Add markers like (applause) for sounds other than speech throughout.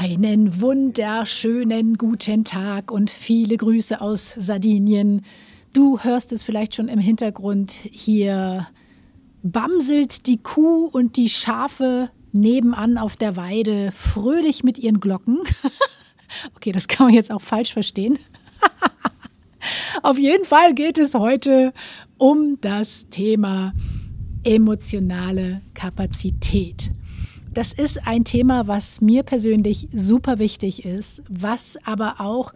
Einen wunderschönen guten Tag und viele Grüße aus Sardinien. Du hörst es vielleicht schon im Hintergrund. Hier bamselt die Kuh und die Schafe nebenan auf der Weide fröhlich mit ihren Glocken. (laughs) okay, das kann man jetzt auch falsch verstehen. (laughs) auf jeden Fall geht es heute um das Thema emotionale Kapazität. Das ist ein Thema, was mir persönlich super wichtig ist, was aber auch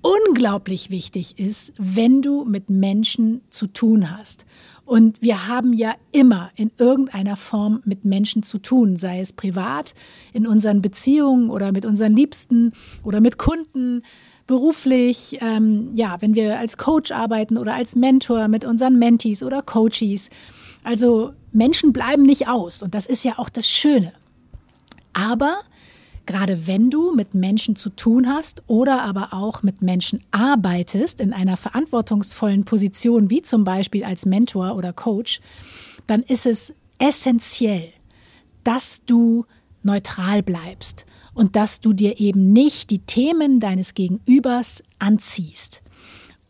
unglaublich wichtig ist, wenn du mit Menschen zu tun hast. Und wir haben ja immer in irgendeiner Form mit Menschen zu tun, sei es privat, in unseren Beziehungen oder mit unseren Liebsten oder mit Kunden, beruflich, ähm, ja, wenn wir als Coach arbeiten oder als Mentor mit unseren Mentees oder Coaches. Also Menschen bleiben nicht aus und das ist ja auch das Schöne. Aber gerade wenn du mit Menschen zu tun hast oder aber auch mit Menschen arbeitest in einer verantwortungsvollen Position, wie zum Beispiel als Mentor oder Coach, dann ist es essentiell, dass du neutral bleibst und dass du dir eben nicht die Themen deines Gegenübers anziehst.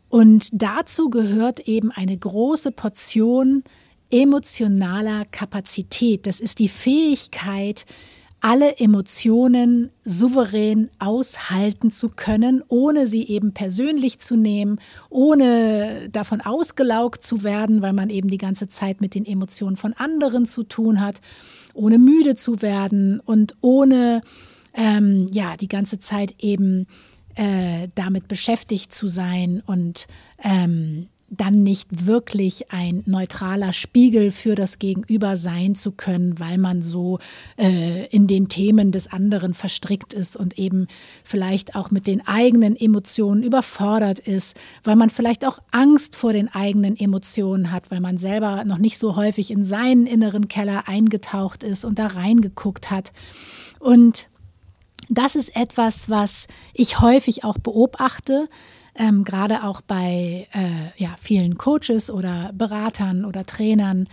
Und dazu gehört eben eine große Portion emotionaler Kapazität. Das ist die Fähigkeit, alle Emotionen souverän aushalten zu können, ohne sie eben persönlich zu nehmen, ohne davon ausgelaugt zu werden, weil man eben die ganze Zeit mit den Emotionen von anderen zu tun hat, ohne müde zu werden und ohne ähm, ja die ganze Zeit eben äh, damit beschäftigt zu sein und ähm, dann nicht wirklich ein neutraler Spiegel für das Gegenüber sein zu können, weil man so äh, in den Themen des anderen verstrickt ist und eben vielleicht auch mit den eigenen Emotionen überfordert ist, weil man vielleicht auch Angst vor den eigenen Emotionen hat, weil man selber noch nicht so häufig in seinen inneren Keller eingetaucht ist und da reingeguckt hat. Und das ist etwas, was ich häufig auch beobachte, ähm, gerade auch bei äh, ja, vielen Coaches oder Beratern oder Trainern,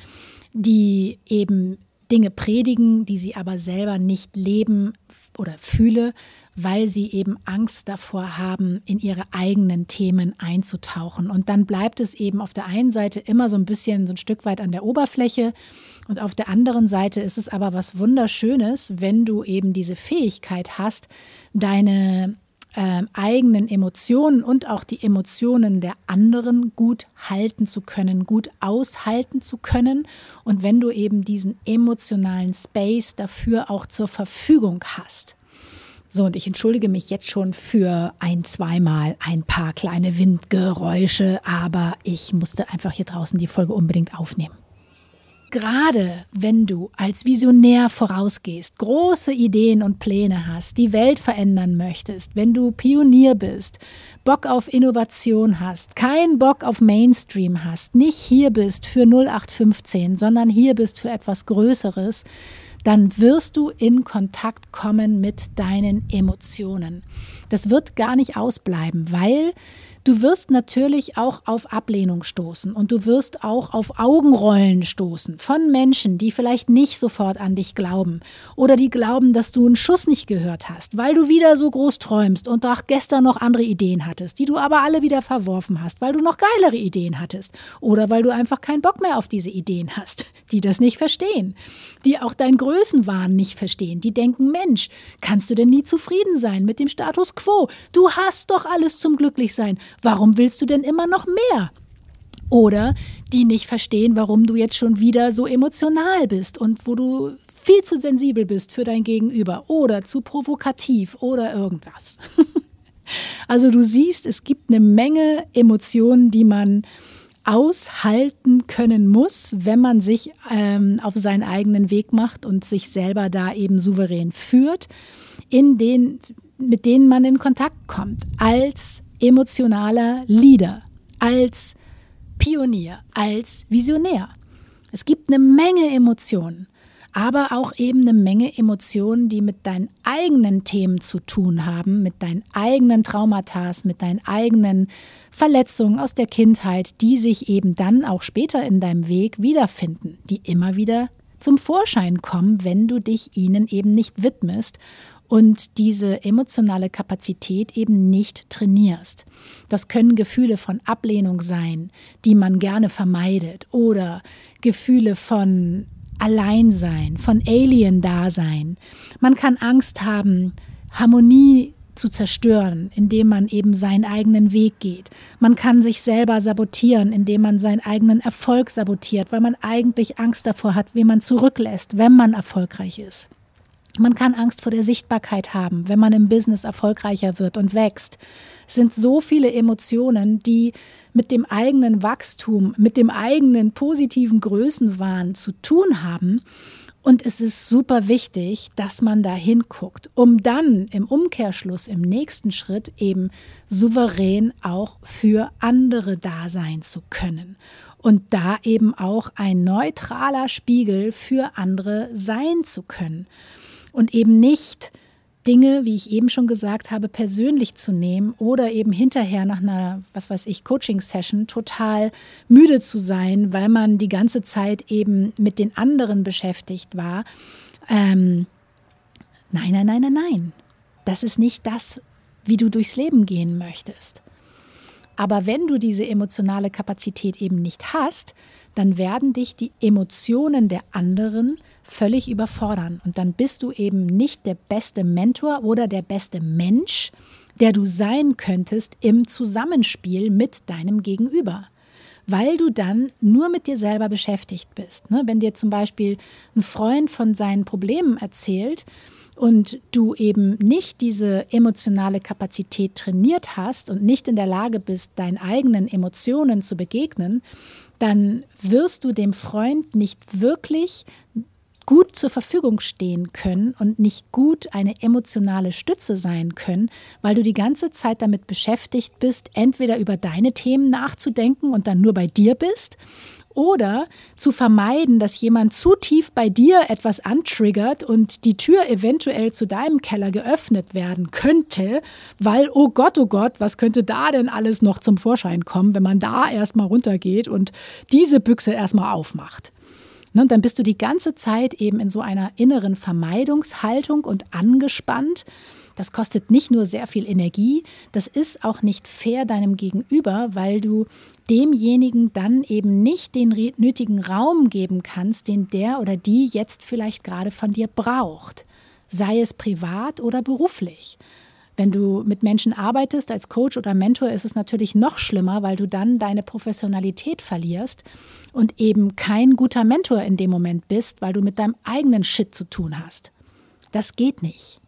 die eben Dinge predigen, die sie aber selber nicht leben oder fühle, weil sie eben Angst davor haben, in ihre eigenen Themen einzutauchen. Und dann bleibt es eben auf der einen Seite immer so ein bisschen so ein Stück weit an der Oberfläche und auf der anderen Seite ist es aber was Wunderschönes, wenn du eben diese Fähigkeit hast, deine äh, eigenen Emotionen und auch die Emotionen der anderen gut halten zu können, gut aushalten zu können. Und wenn du eben diesen emotionalen Space dafür auch zur Verfügung hast. So, und ich entschuldige mich jetzt schon für ein, zweimal ein paar kleine Windgeräusche, aber ich musste einfach hier draußen die Folge unbedingt aufnehmen. Gerade wenn du als Visionär vorausgehst, große Ideen und Pläne hast, die Welt verändern möchtest, wenn du Pionier bist, Bock auf Innovation hast, keinen Bock auf Mainstream hast, nicht hier bist für 0815, sondern hier bist für etwas Größeres, dann wirst du in Kontakt kommen mit deinen Emotionen. Das wird gar nicht ausbleiben, weil Du wirst natürlich auch auf Ablehnung stoßen und du wirst auch auf Augenrollen stoßen von Menschen, die vielleicht nicht sofort an dich glauben oder die glauben, dass du einen Schuss nicht gehört hast, weil du wieder so groß träumst und auch gestern noch andere Ideen hattest, die du aber alle wieder verworfen hast, weil du noch geilere Ideen hattest oder weil du einfach keinen Bock mehr auf diese Ideen hast, die das nicht verstehen, die auch deinen Größenwahn nicht verstehen, die denken, Mensch, kannst du denn nie zufrieden sein mit dem Status quo? Du hast doch alles zum Glücklichsein. Warum willst du denn immer noch mehr? Oder die nicht verstehen, warum du jetzt schon wieder so emotional bist und wo du viel zu sensibel bist für dein Gegenüber oder zu provokativ oder irgendwas. (laughs) also du siehst, es gibt eine Menge Emotionen, die man aushalten können muss, wenn man sich ähm, auf seinen eigenen Weg macht und sich selber da eben souverän führt, in den, mit denen man in Kontakt kommt als emotionaler Leader, als Pionier, als Visionär. Es gibt eine Menge Emotionen, aber auch eben eine Menge Emotionen, die mit deinen eigenen Themen zu tun haben, mit deinen eigenen Traumata, mit deinen eigenen Verletzungen aus der Kindheit, die sich eben dann auch später in deinem Weg wiederfinden, die immer wieder zum Vorschein kommen, wenn du dich ihnen eben nicht widmest und diese emotionale Kapazität eben nicht trainierst. Das können Gefühle von Ablehnung sein, die man gerne vermeidet, oder Gefühle von Alleinsein, von Alien-Dasein. Man kann Angst haben, Harmonie zu zerstören, indem man eben seinen eigenen Weg geht. Man kann sich selber sabotieren, indem man seinen eigenen Erfolg sabotiert, weil man eigentlich Angst davor hat, wie man zurücklässt, wenn man erfolgreich ist. Man kann Angst vor der Sichtbarkeit haben, wenn man im Business erfolgreicher wird und wächst. Es sind so viele Emotionen, die mit dem eigenen Wachstum, mit dem eigenen positiven Größenwahn zu tun haben. Und es ist super wichtig, dass man da hinguckt, um dann im Umkehrschluss, im nächsten Schritt eben souverän auch für andere da sein zu können. Und da eben auch ein neutraler Spiegel für andere sein zu können und eben nicht Dinge, wie ich eben schon gesagt habe, persönlich zu nehmen oder eben hinterher nach einer, was weiß ich, Coaching-Session total müde zu sein, weil man die ganze Zeit eben mit den anderen beschäftigt war. Ähm, nein, nein, nein, nein, nein. Das ist nicht das, wie du durchs Leben gehen möchtest. Aber wenn du diese emotionale Kapazität eben nicht hast, dann werden dich die Emotionen der anderen völlig überfordern. Und dann bist du eben nicht der beste Mentor oder der beste Mensch, der du sein könntest im Zusammenspiel mit deinem Gegenüber. Weil du dann nur mit dir selber beschäftigt bist. Ne? Wenn dir zum Beispiel ein Freund von seinen Problemen erzählt, und du eben nicht diese emotionale Kapazität trainiert hast und nicht in der Lage bist, deinen eigenen Emotionen zu begegnen, dann wirst du dem Freund nicht wirklich gut zur Verfügung stehen können und nicht gut eine emotionale Stütze sein können, weil du die ganze Zeit damit beschäftigt bist, entweder über deine Themen nachzudenken und dann nur bei dir bist oder zu vermeiden, dass jemand zu tief bei dir etwas antriggert und die Tür eventuell zu deinem Keller geöffnet werden könnte, weil, oh Gott, oh Gott, was könnte da denn alles noch zum Vorschein kommen, wenn man da erstmal runtergeht und diese Büchse erstmal aufmacht. Ne, und dann bist du die ganze Zeit eben in so einer inneren Vermeidungshaltung und angespannt. Das kostet nicht nur sehr viel Energie, das ist auch nicht fair deinem Gegenüber, weil du demjenigen dann eben nicht den nötigen Raum geben kannst, den der oder die jetzt vielleicht gerade von dir braucht, sei es privat oder beruflich. Wenn du mit Menschen arbeitest als Coach oder Mentor, ist es natürlich noch schlimmer, weil du dann deine Professionalität verlierst und eben kein guter Mentor in dem Moment bist, weil du mit deinem eigenen Shit zu tun hast. Das geht nicht.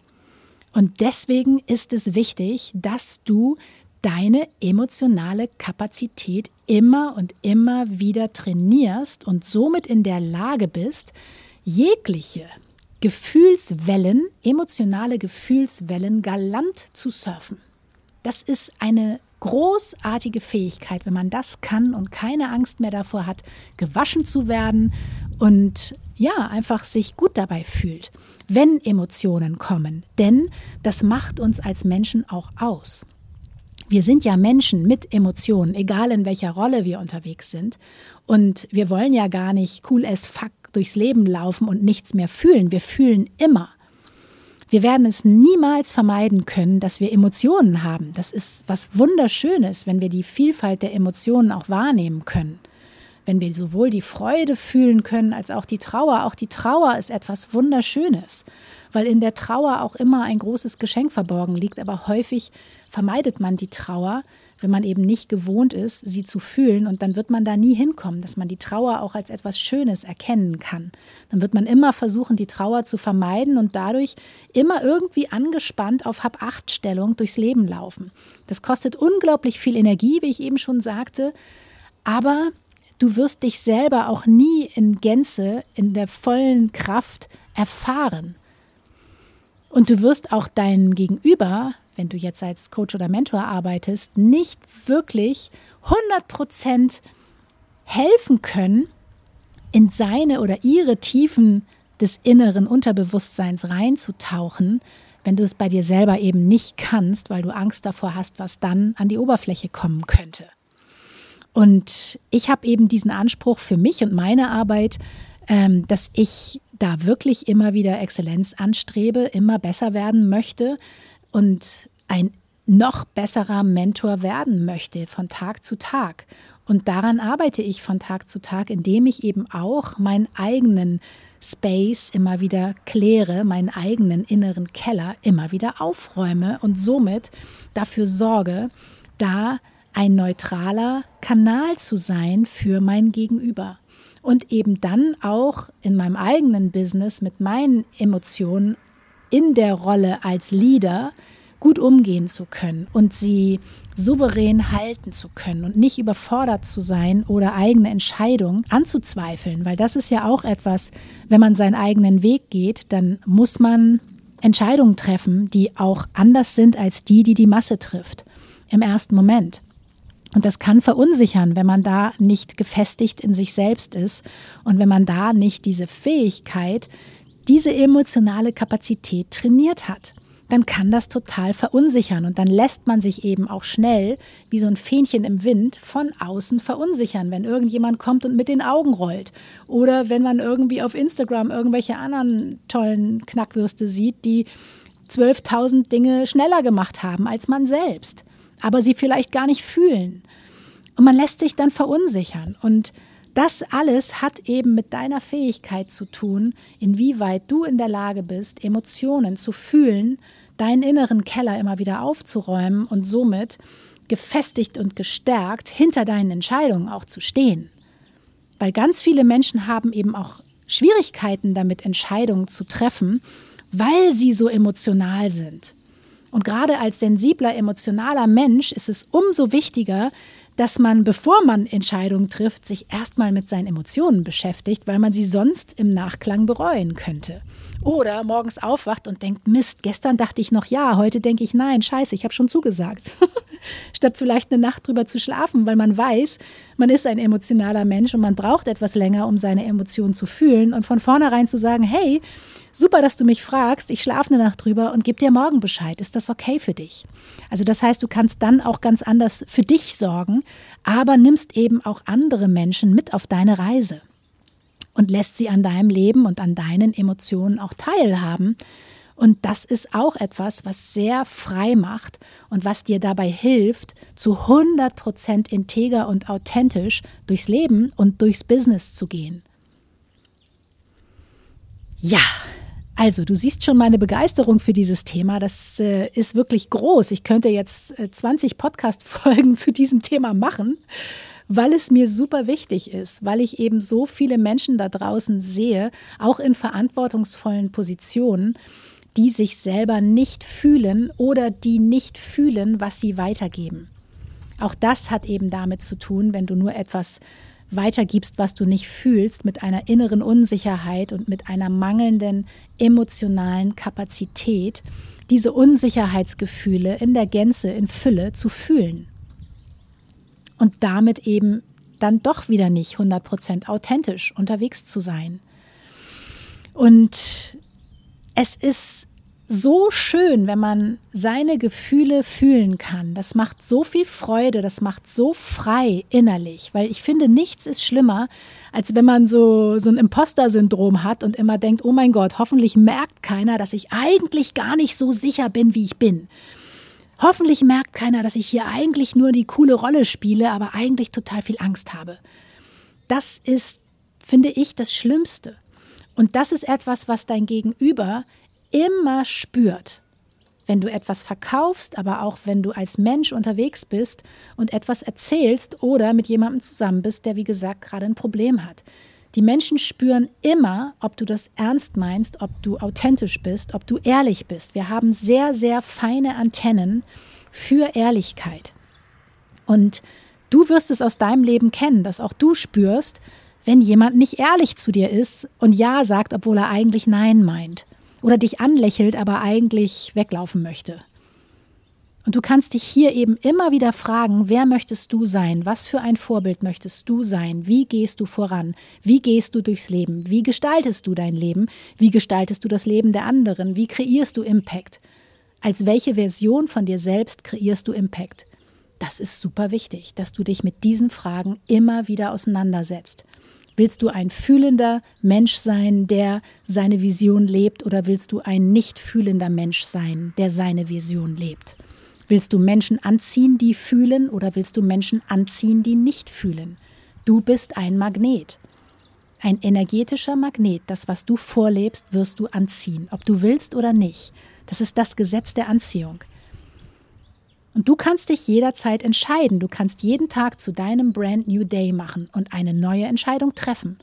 Und deswegen ist es wichtig, dass du deine emotionale Kapazität immer und immer wieder trainierst und somit in der Lage bist, jegliche Gefühlswellen, emotionale Gefühlswellen galant zu surfen. Das ist eine großartige Fähigkeit, wenn man das kann und keine Angst mehr davor hat, gewaschen zu werden und ja, einfach sich gut dabei fühlt, wenn Emotionen kommen. Denn das macht uns als Menschen auch aus. wir sind ja Menschen mit Emotionen, egal in welcher Rolle wir unterwegs sind. Und wir wollen ja gar nicht cool as fuck durchs Leben laufen und nichts mehr fühlen. Wir fühlen immer. Wir werden es niemals vermeiden können, dass wir Emotionen haben. Das ist was Wunderschönes, wenn wir die Vielfalt der Emotionen auch wahrnehmen können. Wenn wir sowohl die Freude fühlen können als auch die Trauer. Auch die Trauer ist etwas Wunderschönes, weil in der Trauer auch immer ein großes Geschenk verborgen liegt. Aber häufig vermeidet man die Trauer, wenn man eben nicht gewohnt ist, sie zu fühlen. Und dann wird man da nie hinkommen, dass man die Trauer auch als etwas Schönes erkennen kann. Dann wird man immer versuchen, die Trauer zu vermeiden und dadurch immer irgendwie angespannt auf Hab-Acht-Stellung durchs Leben laufen. Das kostet unglaublich viel Energie, wie ich eben schon sagte. Aber du wirst dich selber auch nie in Gänze, in der vollen Kraft erfahren. Und du wirst auch deinen Gegenüber wenn du jetzt als Coach oder Mentor arbeitest, nicht wirklich 100% helfen können, in seine oder ihre Tiefen des inneren Unterbewusstseins reinzutauchen, wenn du es bei dir selber eben nicht kannst, weil du Angst davor hast, was dann an die Oberfläche kommen könnte. Und ich habe eben diesen Anspruch für mich und meine Arbeit, ähm, dass ich da wirklich immer wieder Exzellenz anstrebe, immer besser werden möchte, und ein noch besserer Mentor werden möchte von Tag zu Tag. Und daran arbeite ich von Tag zu Tag, indem ich eben auch meinen eigenen Space immer wieder kläre, meinen eigenen inneren Keller immer wieder aufräume und somit dafür sorge, da ein neutraler Kanal zu sein für mein Gegenüber. Und eben dann auch in meinem eigenen Business mit meinen Emotionen in der Rolle als Leader gut umgehen zu können und sie souverän halten zu können und nicht überfordert zu sein oder eigene Entscheidungen anzuzweifeln, weil das ist ja auch etwas, wenn man seinen eigenen Weg geht, dann muss man Entscheidungen treffen, die auch anders sind als die, die die Masse trifft im ersten Moment. Und das kann verunsichern, wenn man da nicht gefestigt in sich selbst ist und wenn man da nicht diese Fähigkeit, diese emotionale Kapazität trainiert hat dann kann das total verunsichern. Und dann lässt man sich eben auch schnell wie so ein Fähnchen im Wind von außen verunsichern, wenn irgendjemand kommt und mit den Augen rollt. Oder wenn man irgendwie auf Instagram irgendwelche anderen tollen Knackwürste sieht, die 12.000 Dinge schneller gemacht haben als man selbst, aber sie vielleicht gar nicht fühlen. Und man lässt sich dann verunsichern und das alles hat eben mit deiner Fähigkeit zu tun, inwieweit du in der Lage bist, Emotionen zu fühlen deinen inneren Keller immer wieder aufzuräumen und somit gefestigt und gestärkt hinter deinen Entscheidungen auch zu stehen. Weil ganz viele Menschen haben eben auch Schwierigkeiten damit, Entscheidungen zu treffen, weil sie so emotional sind. Und gerade als sensibler, emotionaler Mensch ist es umso wichtiger, dass man, bevor man Entscheidungen trifft, sich erstmal mit seinen Emotionen beschäftigt, weil man sie sonst im Nachklang bereuen könnte. Oder morgens aufwacht und denkt, Mist, gestern dachte ich noch ja, heute denke ich nein, scheiße, ich habe schon zugesagt. (laughs) Statt vielleicht eine Nacht drüber zu schlafen, weil man weiß, man ist ein emotionaler Mensch und man braucht etwas länger, um seine Emotionen zu fühlen und von vornherein zu sagen, hey, super, dass du mich fragst, ich schlafe eine Nacht drüber und gebe dir morgen Bescheid. Ist das okay für dich? Also das heißt, du kannst dann auch ganz anders für dich sorgen, aber nimmst eben auch andere Menschen mit auf deine Reise und lässt sie an deinem Leben und an deinen Emotionen auch teilhaben. Und das ist auch etwas, was sehr frei macht und was dir dabei hilft, zu 100% integer und authentisch durchs Leben und durchs Business zu gehen. Ja, also, du siehst schon meine Begeisterung für dieses Thema. Das äh, ist wirklich groß. Ich könnte jetzt äh, 20 Podcast-Folgen (laughs) zu diesem Thema machen weil es mir super wichtig ist, weil ich eben so viele Menschen da draußen sehe, auch in verantwortungsvollen Positionen, die sich selber nicht fühlen oder die nicht fühlen, was sie weitergeben. Auch das hat eben damit zu tun, wenn du nur etwas weitergibst, was du nicht fühlst, mit einer inneren Unsicherheit und mit einer mangelnden emotionalen Kapazität, diese Unsicherheitsgefühle in der Gänze, in Fülle zu fühlen und damit eben dann doch wieder nicht 100% authentisch unterwegs zu sein. Und es ist so schön, wenn man seine Gefühle fühlen kann. Das macht so viel Freude, das macht so frei innerlich, weil ich finde, nichts ist schlimmer, als wenn man so, so ein Imposter-Syndrom hat und immer denkt, oh mein Gott, hoffentlich merkt keiner, dass ich eigentlich gar nicht so sicher bin, wie ich bin. Hoffentlich merkt keiner, dass ich hier eigentlich nur die coole Rolle spiele, aber eigentlich total viel Angst habe. Das ist, finde ich, das Schlimmste. Und das ist etwas, was dein Gegenüber immer spürt. Wenn du etwas verkaufst, aber auch wenn du als Mensch unterwegs bist und etwas erzählst oder mit jemandem zusammen bist, der wie gesagt gerade ein Problem hat. Die Menschen spüren immer, ob du das ernst meinst, ob du authentisch bist, ob du ehrlich bist. Wir haben sehr, sehr feine Antennen für Ehrlichkeit. Und du wirst es aus deinem Leben kennen, dass auch du spürst, wenn jemand nicht ehrlich zu dir ist und Ja sagt, obwohl er eigentlich Nein meint oder dich anlächelt, aber eigentlich weglaufen möchte. Und du kannst dich hier eben immer wieder fragen, wer möchtest du sein? Was für ein Vorbild möchtest du sein? Wie gehst du voran? Wie gehst du durchs Leben? Wie gestaltest du dein Leben? Wie gestaltest du das Leben der anderen? Wie kreierst du Impact? Als welche Version von dir selbst kreierst du Impact? Das ist super wichtig, dass du dich mit diesen Fragen immer wieder auseinandersetzt. Willst du ein fühlender Mensch sein, der seine Vision lebt, oder willst du ein nicht fühlender Mensch sein, der seine Vision lebt? Willst du Menschen anziehen, die fühlen, oder willst du Menschen anziehen, die nicht fühlen? Du bist ein Magnet. Ein energetischer Magnet. Das, was du vorlebst, wirst du anziehen, ob du willst oder nicht. Das ist das Gesetz der Anziehung. Und du kannst dich jederzeit entscheiden. Du kannst jeden Tag zu deinem Brand New Day machen und eine neue Entscheidung treffen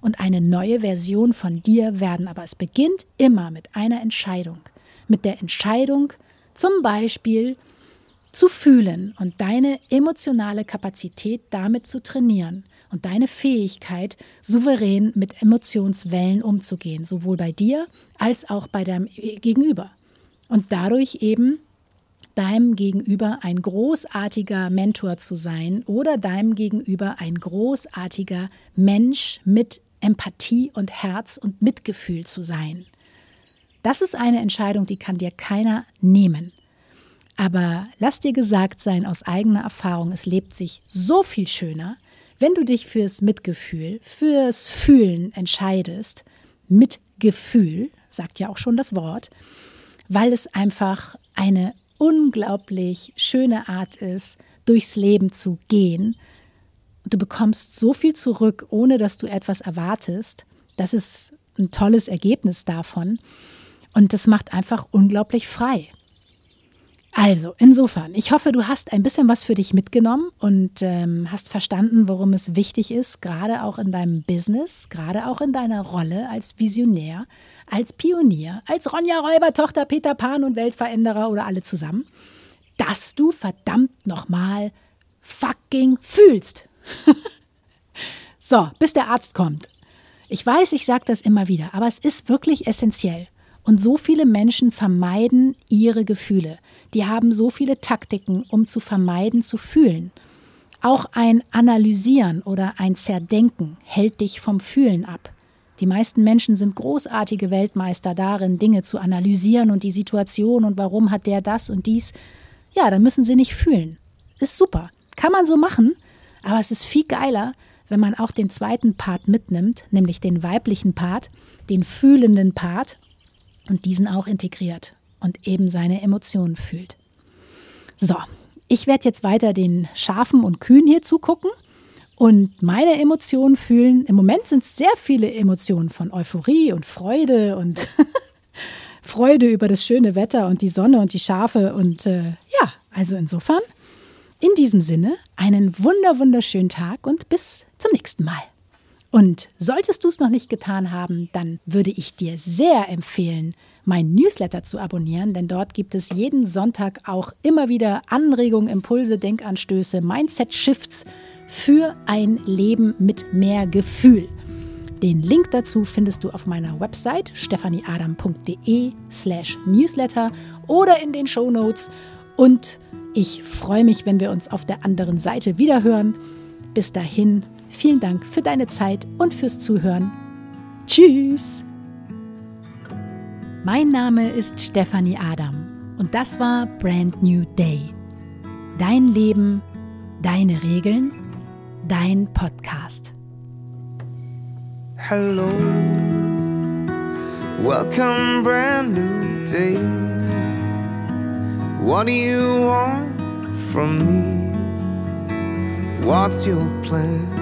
und eine neue Version von dir werden. Aber es beginnt immer mit einer Entscheidung. Mit der Entscheidung, zum Beispiel zu fühlen und deine emotionale Kapazität damit zu trainieren und deine Fähigkeit, souverän mit Emotionswellen umzugehen, sowohl bei dir als auch bei deinem Gegenüber. Und dadurch eben deinem Gegenüber ein großartiger Mentor zu sein oder deinem Gegenüber ein großartiger Mensch mit Empathie und Herz und Mitgefühl zu sein. Das ist eine Entscheidung, die kann dir keiner nehmen. Aber lass dir gesagt sein aus eigener Erfahrung, es lebt sich so viel schöner, wenn du dich fürs Mitgefühl, fürs Fühlen entscheidest. Mitgefühl, sagt ja auch schon das Wort, weil es einfach eine unglaublich schöne Art ist, durchs Leben zu gehen. Du bekommst so viel zurück, ohne dass du etwas erwartest. Das ist ein tolles Ergebnis davon. Und das macht einfach unglaublich frei. Also, insofern, ich hoffe, du hast ein bisschen was für dich mitgenommen und ähm, hast verstanden, warum es wichtig ist, gerade auch in deinem Business, gerade auch in deiner Rolle als Visionär, als Pionier, als Ronja Räuber, Tochter Peter Pan und Weltveränderer oder alle zusammen, dass du verdammt nochmal fucking fühlst. (laughs) so, bis der Arzt kommt. Ich weiß, ich sage das immer wieder, aber es ist wirklich essentiell. Und so viele Menschen vermeiden ihre Gefühle. Die haben so viele Taktiken, um zu vermeiden zu fühlen. Auch ein Analysieren oder ein Zerdenken hält dich vom Fühlen ab. Die meisten Menschen sind großartige Weltmeister darin, Dinge zu analysieren und die Situation und warum hat der das und dies. Ja, dann müssen sie nicht fühlen. Ist super. Kann man so machen, aber es ist viel geiler, wenn man auch den zweiten Part mitnimmt, nämlich den weiblichen Part, den fühlenden Part und diesen auch integriert und eben seine Emotionen fühlt. So, ich werde jetzt weiter den Schafen und Kühen hier zugucken und meine Emotionen fühlen. Im Moment sind es sehr viele Emotionen von Euphorie und Freude und (laughs) Freude über das schöne Wetter und die Sonne und die Schafe. Und äh, ja, also insofern, in diesem Sinne, einen wunder, wunderschönen Tag und bis zum nächsten Mal. Und solltest du es noch nicht getan haben, dann würde ich dir sehr empfehlen, mein Newsletter zu abonnieren, denn dort gibt es jeden Sonntag auch immer wieder Anregungen, Impulse, Denkanstöße, Mindset-Shifts für ein Leben mit mehr Gefühl. Den Link dazu findest du auf meiner Website stefanieadam.de slash newsletter oder in den Show Notes. Und ich freue mich, wenn wir uns auf der anderen Seite wiederhören. Bis dahin, Vielen Dank für deine Zeit und fürs Zuhören. Tschüss! Mein Name ist Stefanie Adam und das war Brand New Day. Dein Leben, deine Regeln, dein Podcast. Hello, welcome, brand new day. What do you want from me? What's your plan?